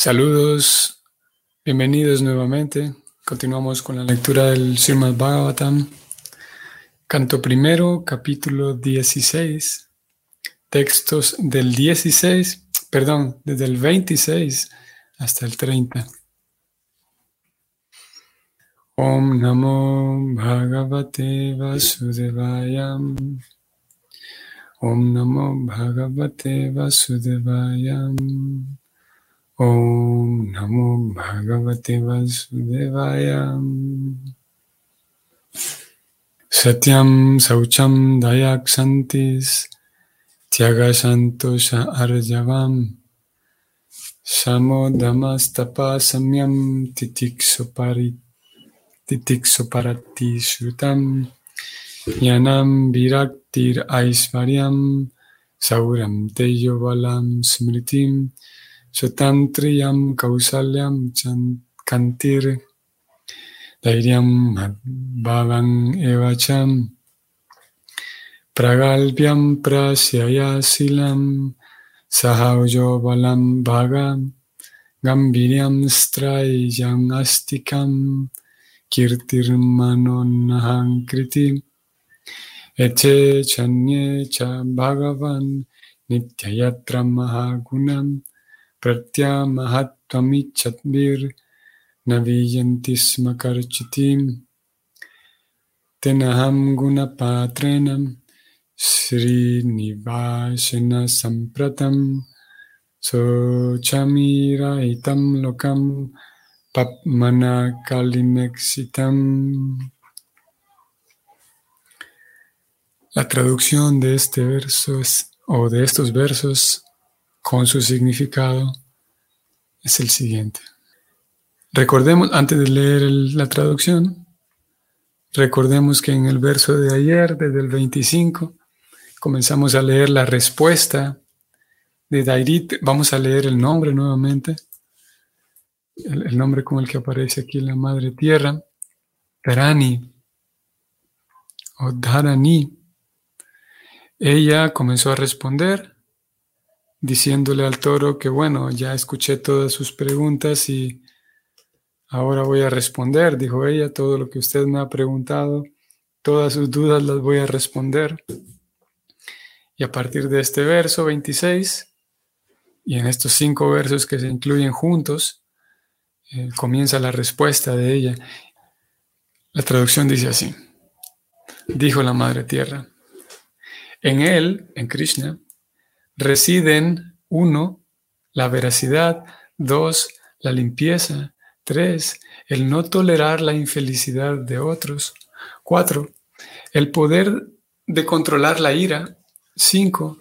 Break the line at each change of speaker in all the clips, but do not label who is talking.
Saludos, bienvenidos nuevamente. Continuamos con la lectura del Srimad Bhagavatam, canto primero, capítulo 16, textos del 16, perdón, desde el 26 hasta el 30. Om Namo Bhagavate Vasudevaya. Om Namo Bhagavate Vasudevaya. Om Namo Bhagavate Vasudevaya. Satyam Saucham Dayak Santis. Tyagasantosha Arjavam Samo Damastapa Samyam Titiksoparit Titiksoparati Shrutam. Yanam Viraktir Aisvaryam Sauram Teyo Balam Smritim Sutantriyam Kausalyam Kantir Dairyam Bhavan Evacham Pragalpyam Prasyayasilam Sahaujo Balam Bhagam. Gambhiryam Strayam Astikam. Kirtirmanon Kriti. Eche Chanye Cha Bhagavan. Nityayatra Mahagunam pratyamahattvamichatmir naviyantisma karchitim tenaham gunapatrenam srinivasena sampratam sochamiraitam lokam papmana kalinexitam La traducción de este verso es, o de estos versos con su significado es el siguiente. Recordemos, antes de leer la traducción, recordemos que en el verso de ayer, desde el 25, comenzamos a leer la respuesta de Dairit. Vamos a leer el nombre nuevamente, el, nombre con el que aparece aquí la Madre Tierra, Dharani o Dharani. Ella comenzó a responder diciéndole al toro que bueno, ya escuché todas sus preguntas y ahora voy a responder, dijo ella, todo lo que usted me ha preguntado, todas sus dudas las voy a responder. Y a partir de este verso 26, y en estos cinco versos que se incluyen juntos, eh, comienza la respuesta de ella. La traducción dice así, dijo la Madre Tierra, en él, en Krishna, residen, uno, la veracidad, dos, la limpieza, tres, el no tolerar la infelicidad de otros, cuatro, el poder de controlar la ira, cinco,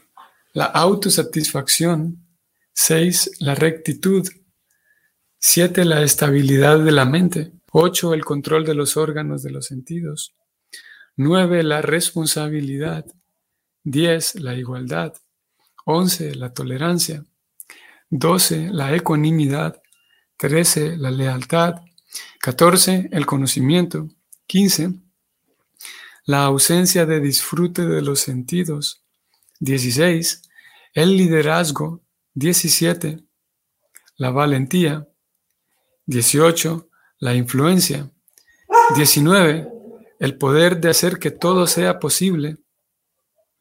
la autosatisfacción, seis, la rectitud, siete, la estabilidad de la mente, ocho, el control de los órganos de los sentidos, nueve, la responsabilidad, diez, la igualdad, 11. La tolerancia. 12. La ecuanimidad. 13. La lealtad. 14. El conocimiento. 15. La ausencia de disfrute de los sentidos. 16. El liderazgo. 17. La valentía. 18. La influencia. 19. El poder de hacer que todo sea posible.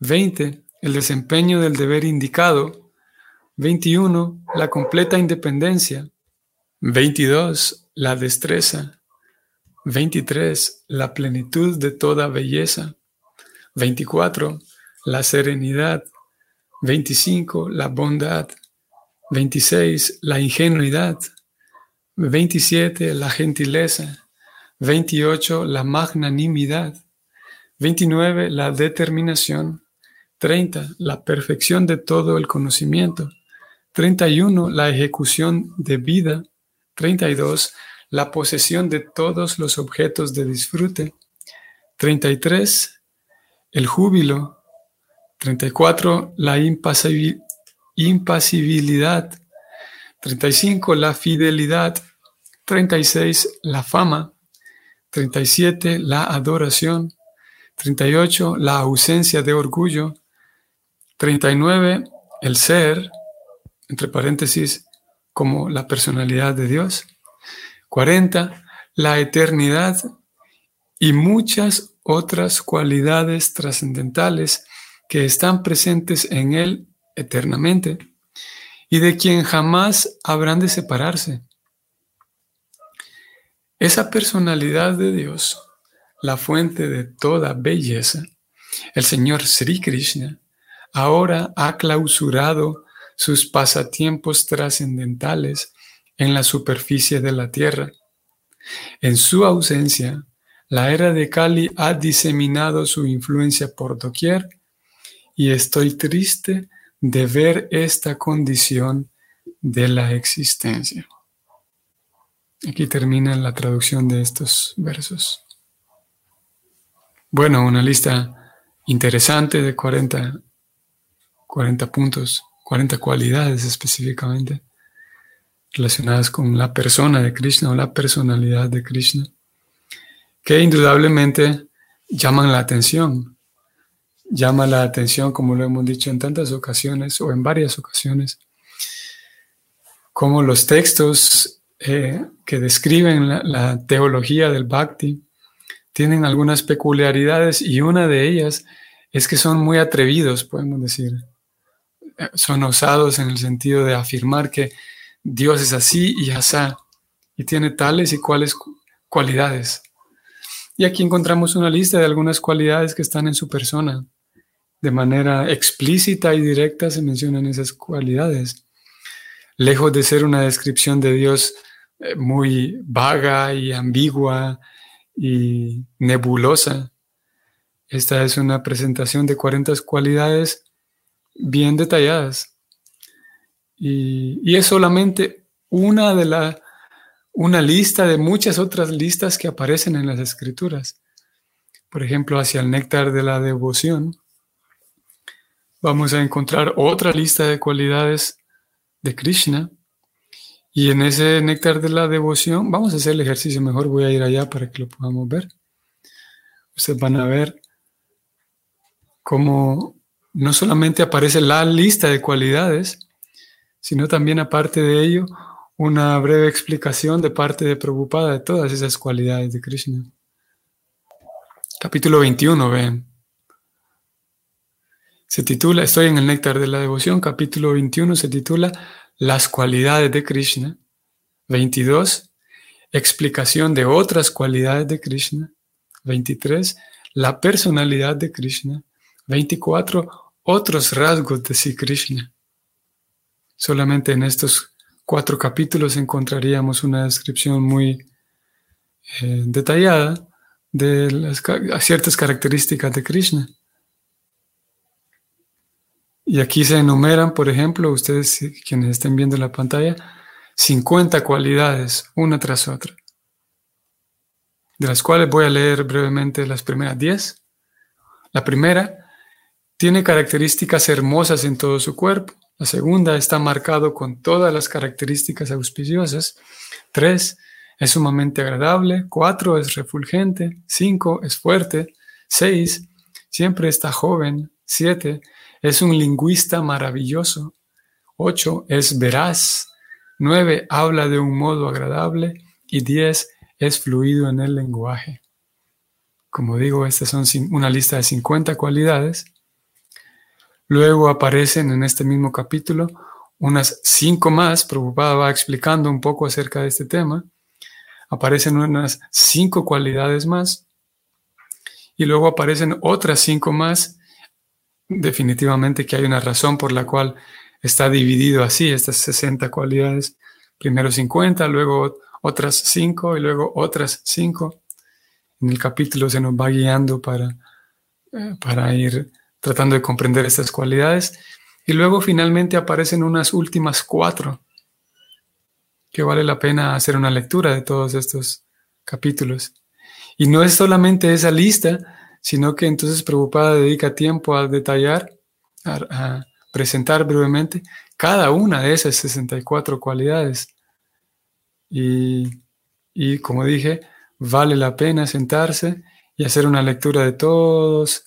20 el desempeño del deber indicado. 21. La completa independencia. 22. La destreza. 23. La plenitud de toda belleza. 24. La serenidad. 25. La bondad. 26. La ingenuidad. 27. La gentileza. 28. La magnanimidad. 29. La determinación. 30. La perfección de todo el conocimiento. 31. La ejecución de vida. 32. La posesión de todos los objetos de disfrute. 33. El júbilo. 34. La impasibilidad. 35. La fidelidad. 36. La fama. 37. La adoración. 38. La ausencia de orgullo. 39, el ser, entre paréntesis, como la personalidad de Dios. 40. La eternidad y muchas otras cualidades trascendentales que están presentes en Él eternamente y de quien jamás habrán de separarse. Esa personalidad de Dios, la fuente de toda belleza, el Señor Sri Krishna, ahora ha clausurado sus pasatiempos trascendentales en la superficie de la tierra. En su ausencia, la era de Kali ha diseminado su influencia por doquier y estoy triste de ver esta condición de la existencia. Aquí termina la traducción de estos versos. Bueno, una lista interesante de 40, 40 puntos, 40 cualidades específicamente relacionadas con la persona de Krishna o la personalidad de Krishna, que indudablemente llaman la atención. Llama la atención, como lo hemos dicho en tantas ocasiones o en varias ocasiones, como los textos eh, que describen la, la teología del bhakti tienen algunas peculiaridades y una de ellas es que son muy atrevidos, podemos decir. Son osados en el sentido de afirmar que Dios es así y asá, y tiene tales y cuales cualidades. Y aquí encontramos una lista de algunas cualidades que están en su persona. De manera explícita y directa se mencionan esas cualidades. Lejos de ser una descripción de Dios eh, muy vaga y ambigua y nebulosa, esta es una presentación de 40 cualidades bien detalladas y, es solamente una de la, una lista de muchas otras listas que aparecen en las escrituras. Por ejemplo, hacia el néctar de la devoción, vamos a encontrar otra lista de cualidades de Krishna. Y en ese néctar de la devoción, vamos a hacer el ejercicio mejor, voy a ir allá para que lo podamos ver. Ustedes van a ver cómo no solamente aparece la lista de cualidades, sino también aparte de ello, una breve explicación de parte de Prabhupada de todas esas cualidades de Krishna. Capítulo 21, ven. Se titula, estoy en el néctar de la devoción, capítulo 21 se titula Las cualidades de Krishna. 22, explicación de otras cualidades de Krishna. 23, la personalidad de Krishna. 24, otros rasgos de Sri Krishna. Solamente en estos cuatro capítulos encontraríamos una descripción muy eh, detallada de ciertas características de Krishna. Y aquí se enumeran, por ejemplo, ustedes quienes estén viendo la pantalla, 50 cualidades, una tras otra, de las cuales voy a leer brevemente las primeras 10. La primera tiene características hermosas en todo su cuerpo. La segunda está marcado con todas las características auspiciosas. Tres, es sumamente agradable. Cuatro, es refulgente. Cinco, es fuerte. Seis, siempre está joven. Siete, es un lingüista maravilloso. Ocho, es veraz. Nueve, habla de un modo agradable. Y diez, es fluido en el lenguaje. Como digo, estas son una lista de 50 cualidades Luego aparecen en este mismo capítulo unas cinco más, Prabhupada va explicando un poco acerca de este tema. Aparecen unas cinco cualidades más y luego aparecen otras cinco más. Definitivamente que hay una razón por la cual está dividido así, estas 60 cualidades. Primero 50, luego otras cinco y luego otras cinco. En el capítulo se nos va guiando para, eh, para ir tratando de comprender estas cualidades. Y luego finalmente aparecen unas últimas cuatro, que vale la pena hacer una lectura de todos estos capítulos. Y no es solamente esa lista, sino que entonces Preocupada dedica tiempo a detallar, a, presentar brevemente cada una de esas 64 cualidades. Y, y como dije, vale la pena sentarse y hacer una lectura de todos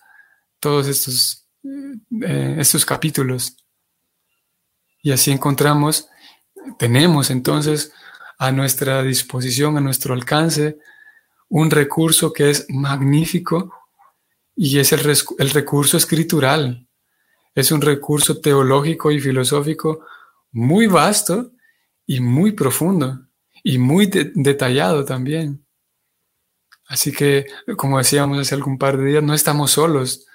todos estos, eh, estos capítulos. Y así encontramos tenemos entonces a nuestra disposición, a nuestro alcance, un recurso que es magnífico y es el, el recurso escritural. Es un recurso teológico y filosófico muy vasto y muy profundo y muy detallado también. Así que, como decíamos hace algún par de días, no estamos solos.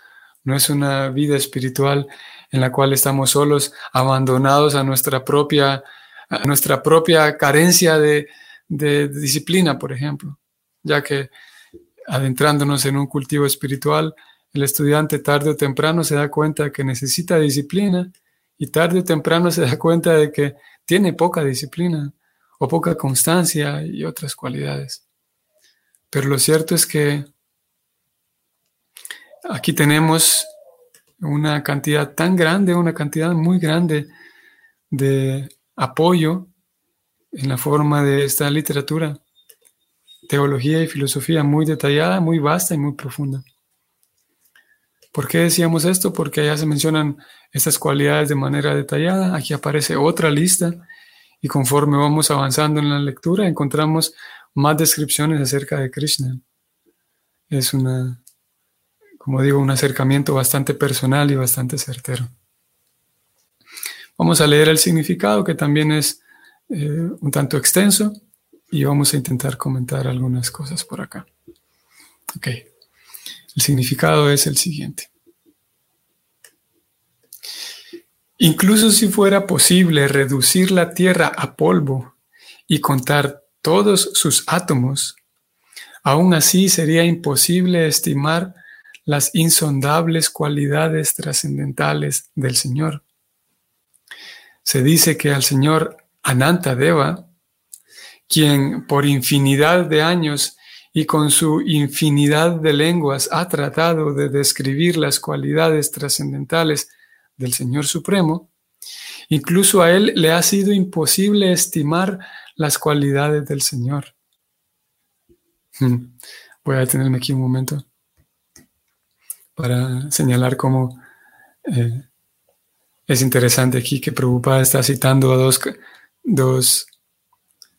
No es una vida espiritual en la cual estamos solos, abandonados a nuestra propia, a nuestra propia carencia de, de disciplina, por ejemplo, ya que adentrándonos en un cultivo espiritual, el estudiante tarde o temprano se da cuenta de que necesita disciplina y tarde o temprano se da cuenta de que tiene poca disciplina o poca constancia y otras cualidades. Pero lo cierto es que aquí tenemos una cantidad tan grande, una cantidad muy grande de apoyo en la forma de esta literatura, teología y filosofía muy detallada, muy vasta y muy profunda. ¿Por qué decíamos esto? Porque allá se mencionan estas cualidades de manera detallada, aquí aparece otra lista y conforme vamos avanzando en la lectura encontramos más descripciones acerca de Krishna. Es una, como digo, un acercamiento bastante personal y bastante certero. Vamos a leer el significado que también es eh, un tanto extenso y vamos a intentar comentar algunas cosas por acá. Ok, el significado es el siguiente. Incluso si fuera posible reducir la Tierra a polvo y contar todos sus átomos, aún así sería imposible estimar las insondables cualidades trascendentales del Señor. Se dice que al Señor Ananta Deva, quien por infinidad de años y con su infinidad de lenguas ha tratado de describir las cualidades trascendentales del Señor Supremo, incluso a Él le ha sido imposible estimar las cualidades del Señor. Voy a detenerme aquí un momento para señalar cómo eh, es interesante aquí que Prabhupada está citando a dos, dos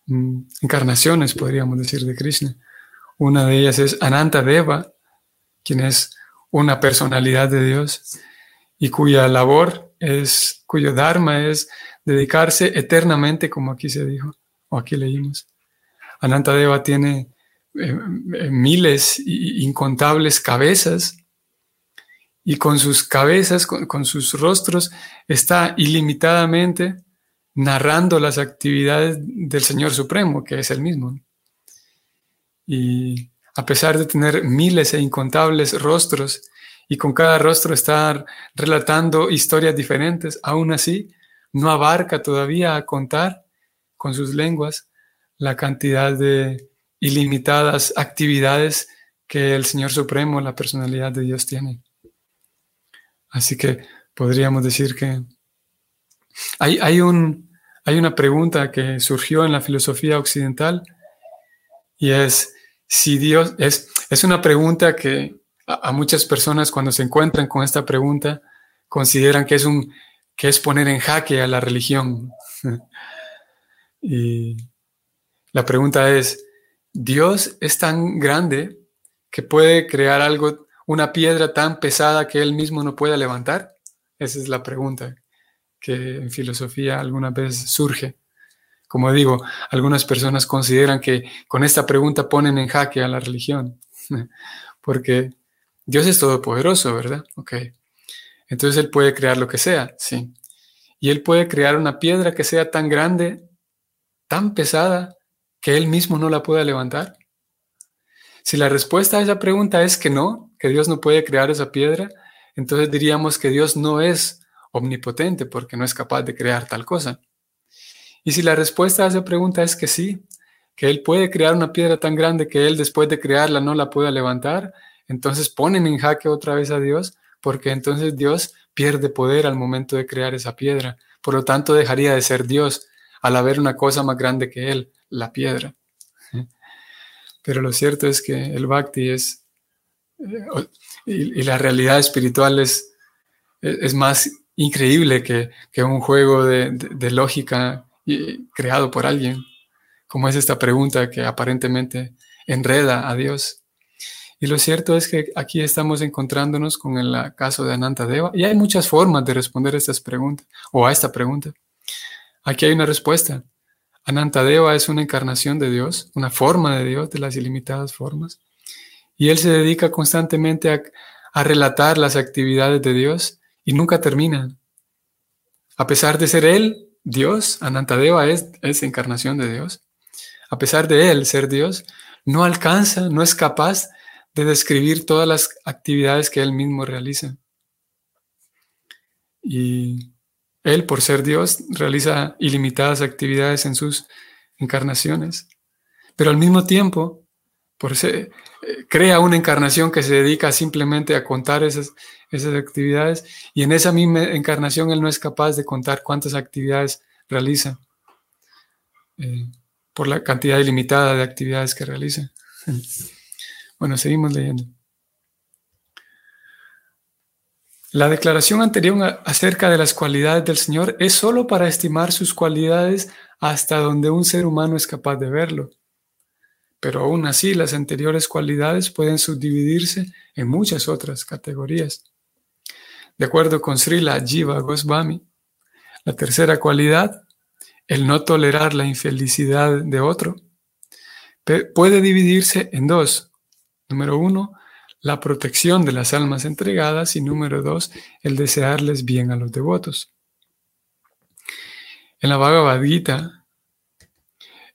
mm, encarnaciones, podríamos decir, de Krishna. Una de ellas es Ananta Deva, quien es una personalidad de Dios, y cuya labor es, cuyo dharma es dedicarse eternamente, como aquí se dijo, o aquí leímos. Anantadeva tiene eh, eh, miles incontables cabezas y con sus cabezas, con, sus rostros, está ilimitadamente narrando las actividades del Señor Supremo, que es el mismo. Y a pesar de tener miles e incontables rostros y con cada rostro estar relatando historias diferentes, aún así no abarca todavía a contar con sus lenguas la cantidad de ilimitadas actividades que el Señor Supremo, la personalidad de Dios tiene. Así que podríamos decir que hay, hay, un, hay una pregunta que surgió en la filosofía occidental y es si Dios es, es una pregunta que a, muchas personas cuando se encuentran con esta pregunta consideran que es un que es poner en jaque a la religión. y la pregunta es, ¿Dios es tan grande que puede crear algo, una piedra tan pesada que él mismo no pueda levantar? Esa es la pregunta que en filosofía alguna vez surge. Como digo, algunas personas consideran que con esta pregunta ponen en jaque a la religión, porque Dios es todopoderoso, ¿verdad? Ok. Entonces Él puede crear lo que sea, sí. Y Él puede crear una piedra que sea tan grande, tan pesada, que Él mismo no la pueda levantar. Si la respuesta a esa pregunta es que no, que Dios no puede crear esa piedra, entonces diríamos que Dios no es omnipotente porque no es capaz de crear tal cosa. Y si la respuesta a esa pregunta es que sí, que Él puede crear una piedra tan grande que Él después de crearla no la pueda levantar, entonces ponen en jaque otra vez a Dios, porque entonces Dios pierde poder al momento de crear esa piedra. Por lo tanto, dejaría de ser Dios al haber una cosa más grande que Él, la piedra. Pero lo cierto es que el bhakti es, y, la realidad espiritual es, es más increíble que, un juego de, lógica y creado por alguien, como es esta pregunta que aparentemente enreda a Dios. Y lo cierto es que aquí estamos encontrándonos con el caso de Anantadeva y hay muchas formas de responder a estas preguntas o a esta pregunta. Aquí hay una respuesta. Anantadeva es una encarnación de Dios, una forma de Dios de las ilimitadas formas. Y él se dedica constantemente a, relatar las actividades de Dios y nunca termina. A pesar de ser él Dios, Anantadeva es, es encarnación de Dios. A pesar de él ser Dios, no alcanza, no es capaz de describir todas las actividades que él mismo realiza. Y él, por ser Dios, realiza ilimitadas actividades en sus encarnaciones, pero al mismo tiempo, por eh, crea una encarnación que se dedica simplemente a contar esas, esas actividades y en esa misma encarnación él no es capaz de contar cuántas actividades realiza eh, por la cantidad ilimitada de actividades que realiza. Bueno, seguimos leyendo. La declaración anterior acerca de las cualidades del Señor es sólo para estimar sus cualidades hasta donde un ser humano es capaz de verlo. Pero aún así, las anteriores cualidades pueden subdividirse en muchas otras categorías. De acuerdo con Srila Jiva Goswami, la tercera cualidad, el no tolerar la infelicidad de otro, puede dividirse en dos. Número uno, la protección de las almas entregadas y número dos, el desearles bien a los devotos. En la Bhagavad Gita,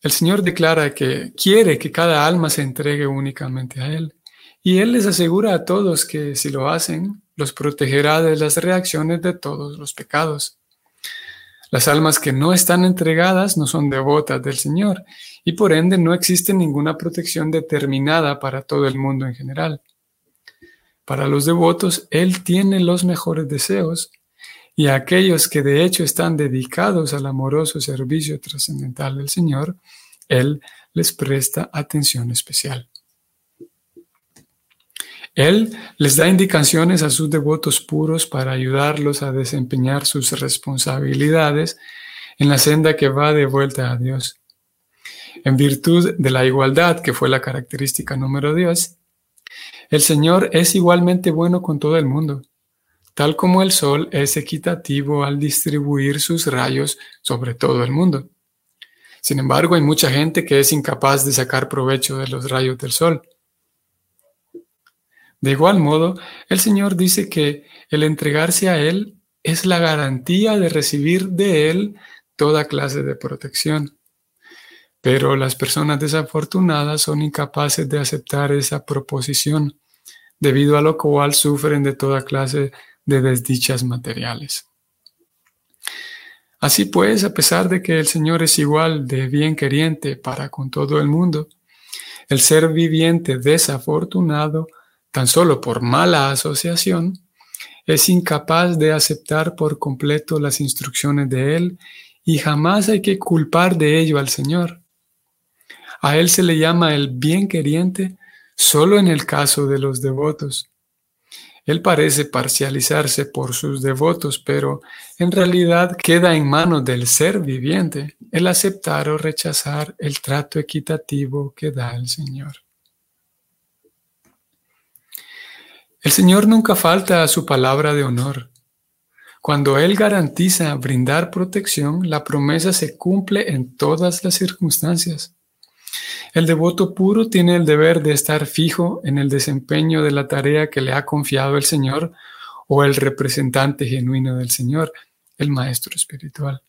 el Señor declara que quiere que cada alma se entregue únicamente a Él. Y Él les asegura a todos que si lo hacen, los protegerá de las reacciones de todos los pecados. Las almas que no están entregadas no son devotas del Señor y por ende no existe ninguna protección determinada para todo el mundo en general. Para los devotos, Él tiene los mejores deseos y a aquellos que de hecho están dedicados al amoroso servicio trascendental del Señor, Él les presta atención especial. Él les da indicaciones a sus devotos puros para ayudarlos a desempeñar sus responsabilidades en la senda que va de vuelta a Dios. En virtud de la igualdad, que fue la característica número 10, el Señor es igualmente bueno con todo el mundo, tal como el sol es equitativo al distribuir sus rayos sobre todo el mundo. Sin embargo, hay mucha gente que es incapaz de sacar provecho de los rayos del sol. De igual modo, el Señor dice que el entregarse a Él es la garantía de recibir de Él toda clase de protección. Pero las personas desafortunadas son incapaces de aceptar esa proposición, debido a lo cual sufren de toda clase de desdichas materiales. Así pues, a pesar de que el Señor es igual de bien queriente para con todo el mundo, el ser viviente desafortunado, tan solo por mala asociación, es incapaz de aceptar por completo las instrucciones de Él y jamás hay que culpar de ello al Señor. A él se le llama el bien queriente solo en el caso de los devotos. Él parece parcializarse por sus devotos, pero en realidad queda en manos del ser viviente el aceptar o rechazar el trato equitativo que da el Señor. El Señor nunca falta a su palabra de honor. Cuando Él garantiza brindar protección, la promesa se cumple en todas las circunstancias. El devoto puro tiene el deber de estar fijo en el desempeño de la tarea que le ha confiado el Señor o el representante genuino del Señor, el Maestro Espiritual.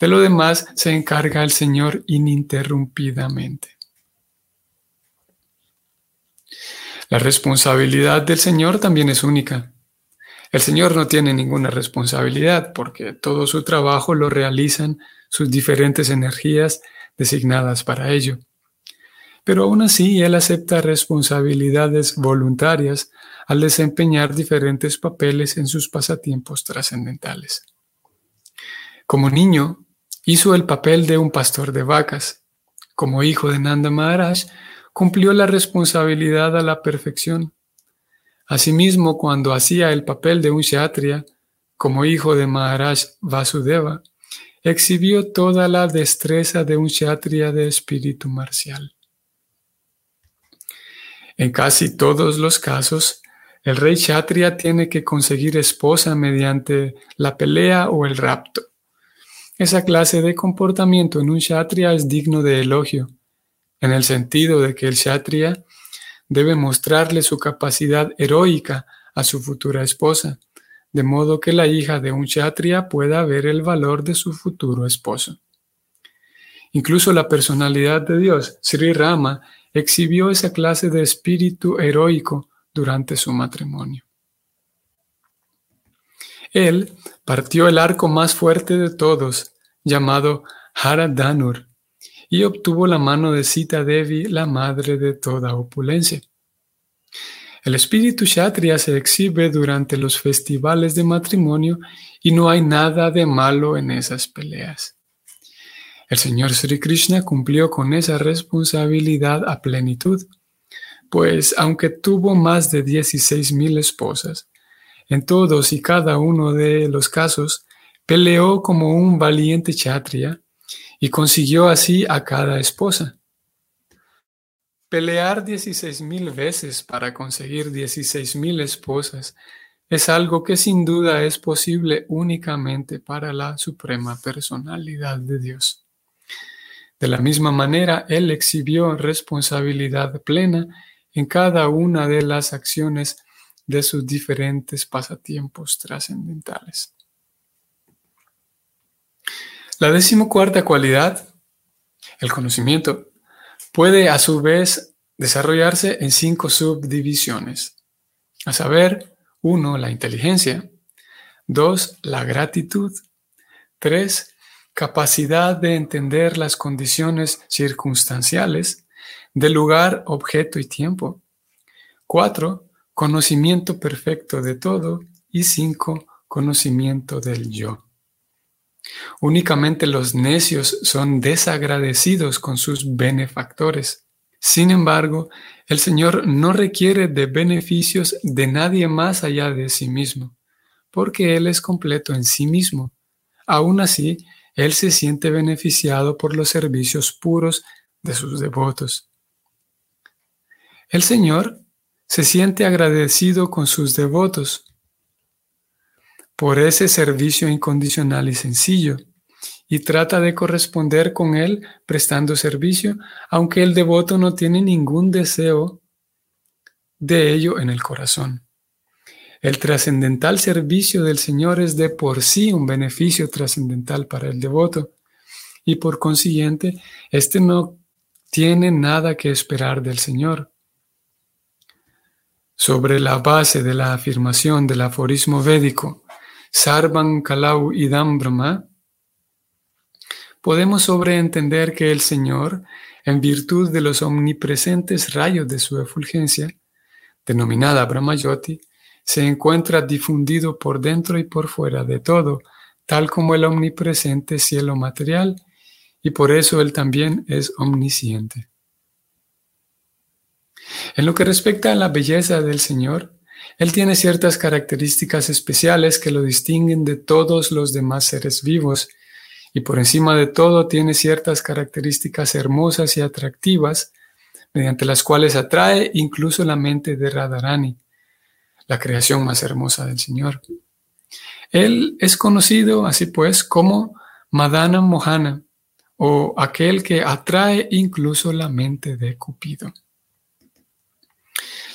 De lo demás se encarga el Señor ininterrumpidamente. La responsabilidad del Señor también es única. El Señor no tiene ninguna responsabilidad porque todo su trabajo lo realizan sus diferentes energías designadas para ello. Pero aún así, él acepta responsabilidades voluntarias al desempeñar diferentes papeles en sus pasatiempos trascendentales. Como niño, hizo el papel de un pastor de vacas. Como hijo de Nanda Maharaj, cumplió la responsabilidad a la perfección. Asimismo, cuando hacía el papel de un kshatriya, como hijo de Maharaj Vasudeva, exhibió toda la destreza de un kshatriya de espíritu marcial. En casi todos los casos, el rey kshatriya tiene que conseguir esposa mediante la pelea o el rapto. Esa clase de comportamiento en un kshatriya es digno de elogio, en el sentido de que el kshatriya debe mostrarle su capacidad heroica a su futura esposa, de modo que la hija de un kshatriya pueda ver el valor de su futuro esposo. Incluso la personalidad de Dios, Sri Rama, exhibió esa clase de espíritu heroico durante su matrimonio. Él partió el arco más fuerte de todos, llamado Haradanur, y obtuvo la mano de Sita Devi, la madre de toda opulencia. El espíritu Kshatriya se exhibe durante los festivales de matrimonio y no hay nada de malo en esas peleas. El Señor Sri Krishna cumplió con esa responsabilidad a plenitud, pues aunque tuvo más de 16.000 esposas, en todos y cada uno de los casos peleó como un valiente Kshatriya y consiguió así a cada esposa. Pelear 16.000 veces para conseguir 16.000 esposas es algo que sin duda es posible únicamente para la suprema personalidad de Dios. De la misma manera, Él exhibió responsabilidad plena en cada una de las acciones de sus diferentes pasatiempos trascendentales. La decimocuarta cualidad, el conocimiento, puede a su vez desarrollarse en cinco subdivisiones, a saber, uno, la inteligencia, dos, la gratitud, tres, capacidad de entender las condiciones circunstanciales del lugar, objeto y tiempo. Cuatro, conocimiento perfecto de todo. Y cinco, conocimiento del yo. Únicamente los necios son desagradecidos con sus benefactores. Sin embargo, el Señor no requiere de beneficios de nadie más allá de sí mismo, porque Él es completo en sí mismo. Aún así, Él se siente beneficiado por los servicios puros de sus devotos. El Señor se siente agradecido con sus devotos por ese servicio incondicional y sencillo, y trata de corresponder con él prestando servicio, aunque el devoto no tiene ningún deseo de ello en el corazón. El trascendental servicio del Señor es de por sí un beneficio trascendental para el devoto, y por consiguiente, éste no tiene nada que esperar del Señor. Sobre la base de la afirmación del aforismo védico, Sarvan Kalau Idam Brahma, podemos sobreentender que el Señor, en virtud de los omnipresentes rayos de su efulgencia, denominada Brahmayoti, se encuentra difundido por dentro y por fuera de todo, tal como el omnipresente cielo material, y por eso Él también es omnisciente. En lo que respecta a la belleza del Señor, él tiene ciertas características especiales que lo distinguen de todos los demás seres vivos y por encima de todo tiene ciertas características hermosas y atractivas mediante las cuales atrae incluso la mente de Radharani, la creación más hermosa del Señor. Él es conocido así pues como Madana Mohana o aquel que atrae incluso la mente de Cupido.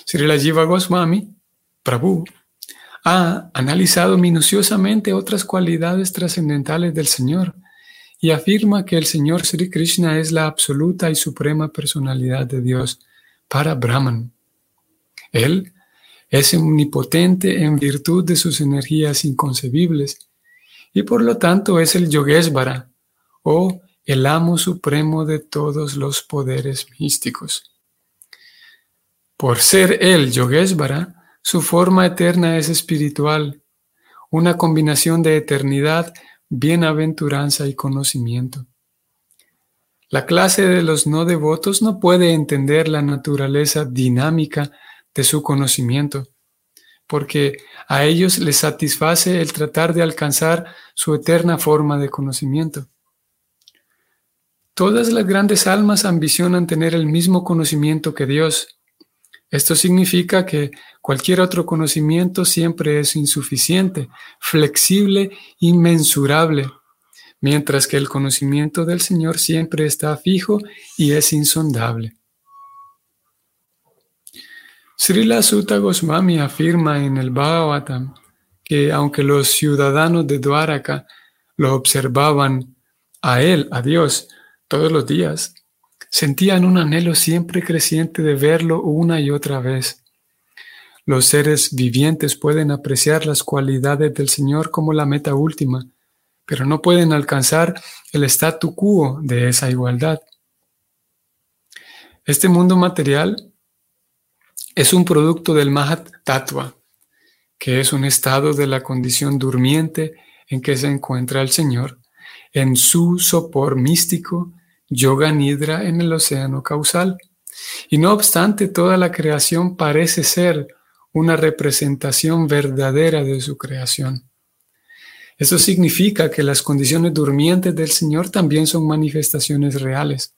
Srila Jiva Goswami Prabhu ha analizado minuciosamente otras cualidades trascendentales del Señor y afirma que el Señor Sri Krishna es la absoluta y suprema personalidad de Dios para Brahman. Él es omnipotente en virtud de sus energías inconcebibles y por lo tanto es el Yogesvara o el amo supremo de todos los poderes místicos. Por ser él Yogesvara, su forma eterna es espiritual, una combinación de eternidad, bienaventuranza y conocimiento. La clase de los no devotos no puede entender la naturaleza dinámica de su conocimiento, porque a ellos les satisface el tratar de alcanzar su eterna forma de conocimiento. Todas las grandes almas ambicionan tener el mismo conocimiento que Dios. Esto significa que cualquier otro conocimiento siempre es insuficiente, flexible, inmensurable, mientras que el conocimiento del Señor siempre está fijo y es insondable. Srila Sutta Goswami afirma en el Bhagavatam que aunque los ciudadanos de Dwaraka lo observaban a él, a Dios, todos los días, sentían un anhelo siempre creciente de verlo una y otra vez. Los seres vivientes pueden apreciar las cualidades del Señor como la meta última, pero no pueden alcanzar el statu quo de esa igualdad. Este mundo material es un producto del Mahat Tattva, que es un estado de la condición durmiente en que se encuentra el Señor, en su sopor místico, Yoga Nidra en el océano causal. Y no obstante, toda la creación parece ser una representación verdadera de su creación. Eso significa que las condiciones durmientes del Señor también son manifestaciones reales.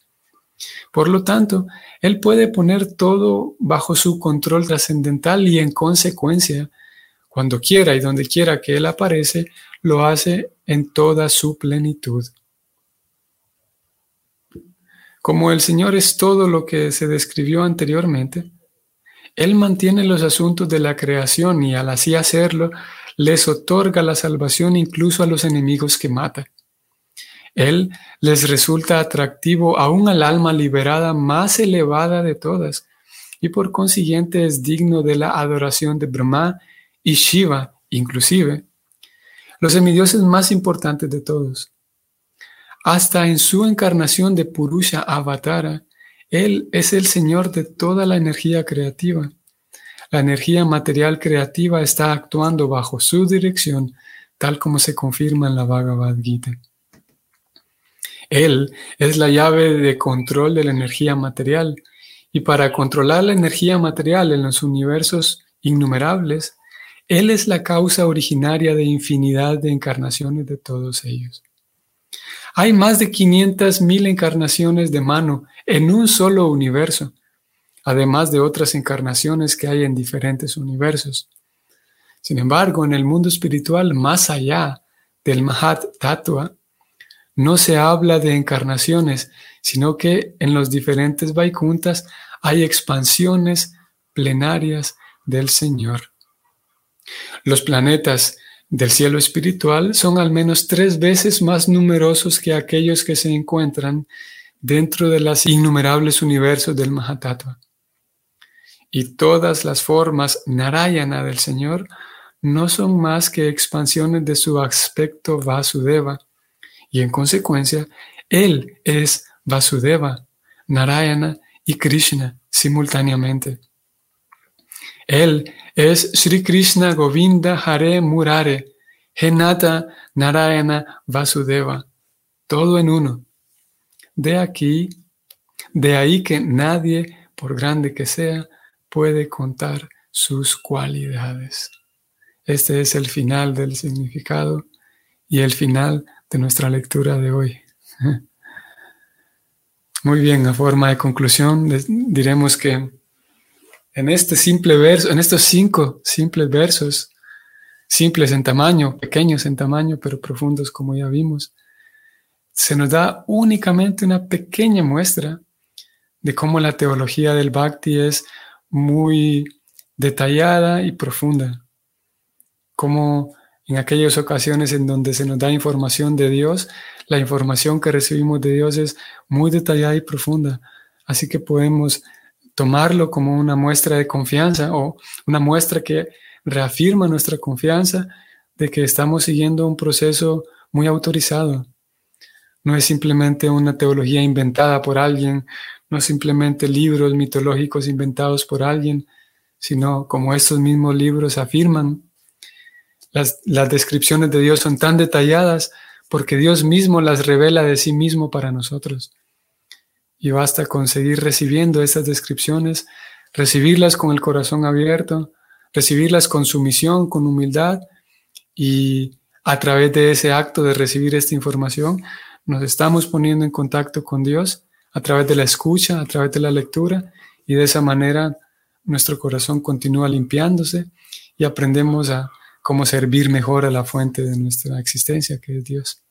Por lo tanto, Él puede poner todo bajo su control trascendental y en consecuencia, cuando quiera y donde quiera que Él aparece, lo hace en toda su plenitud. Como el Señor es todo lo que se describió anteriormente, Él mantiene los asuntos de la creación y al así hacerlo, les otorga la salvación incluso a los enemigos que mata. Él les resulta atractivo aún al alma liberada más elevada de todas, y por consiguiente es digno de la adoración de Brahma y Shiva, inclusive, los semidioses más importantes de todos. Hasta en su encarnación de Purusha Avatara, Él es el Señor de toda la energía creativa. La energía material creativa está actuando bajo su dirección, tal como se confirma en la Bhagavad Gita. Él es la llave de control de la energía material y para controlar la energía material en los universos innumerables, Él es la causa originaria de infinidad de encarnaciones de todos ellos. Hay más de 500.000 encarnaciones de mano en un solo universo, además de otras encarnaciones que hay en diferentes universos. Sin embargo, en el mundo espiritual, más allá del Mahat Tattva, no se habla de encarnaciones, sino que en los diferentes Vaikuntas hay expansiones plenarias del Señor. Los planetas del cielo espiritual son al menos tres veces más numerosos que aquellos que se encuentran dentro de las innumerables universos del Mahatattva. Y todas las formas Narayana del Señor no son más que expansiones de su aspecto Vasudeva, y en consecuencia, Él es Vasudeva, Narayana y Krishna simultáneamente. Él es Sri Krishna Govinda Hare Murare, Henata Narayana Vasudeva, todo en uno. De aquí, de ahí que nadie, por grande que sea, puede contar sus cualidades. Este es el final del significado y el final de nuestra lectura de hoy. Muy bien, a forma de conclusión, diremos que en este simple verso, en estos cinco simples versos, simples en tamaño, pequeños en tamaño, pero profundos como ya vimos, se nos da únicamente una pequeña muestra de cómo la teología del Bhakti es muy detallada y profunda, cómo en aquellas ocasiones en donde se nos da información de Dios, la información que recibimos de Dios es muy detallada y profunda. Así que podemos tomarlo como una muestra de confianza o una muestra que reafirma nuestra confianza de que estamos siguiendo un proceso muy autorizado. No es simplemente una teología inventada por alguien, no simplemente libros mitológicos inventados por alguien, sino como estos mismos libros afirman las, descripciones de Dios son tan detalladas porque Dios mismo las revela de sí mismo para nosotros. Y basta con seguir recibiendo esas descripciones, recibirlas con el corazón abierto, recibirlas con sumisión, con humildad y a través de ese acto de recibir esta información nos estamos poniendo en contacto con Dios a través de la escucha, a través de la lectura y de esa manera nuestro corazón continúa limpiándose y aprendemos a cómo servir mejor a la fuente de nuestra existencia, que es Dios.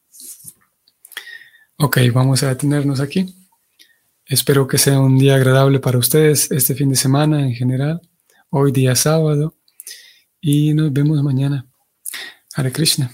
Ok, vamos a detenernos aquí. Espero que sea un día agradable para ustedes este fin de semana en general, hoy día sábado, y nos vemos mañana. Hare Krishna.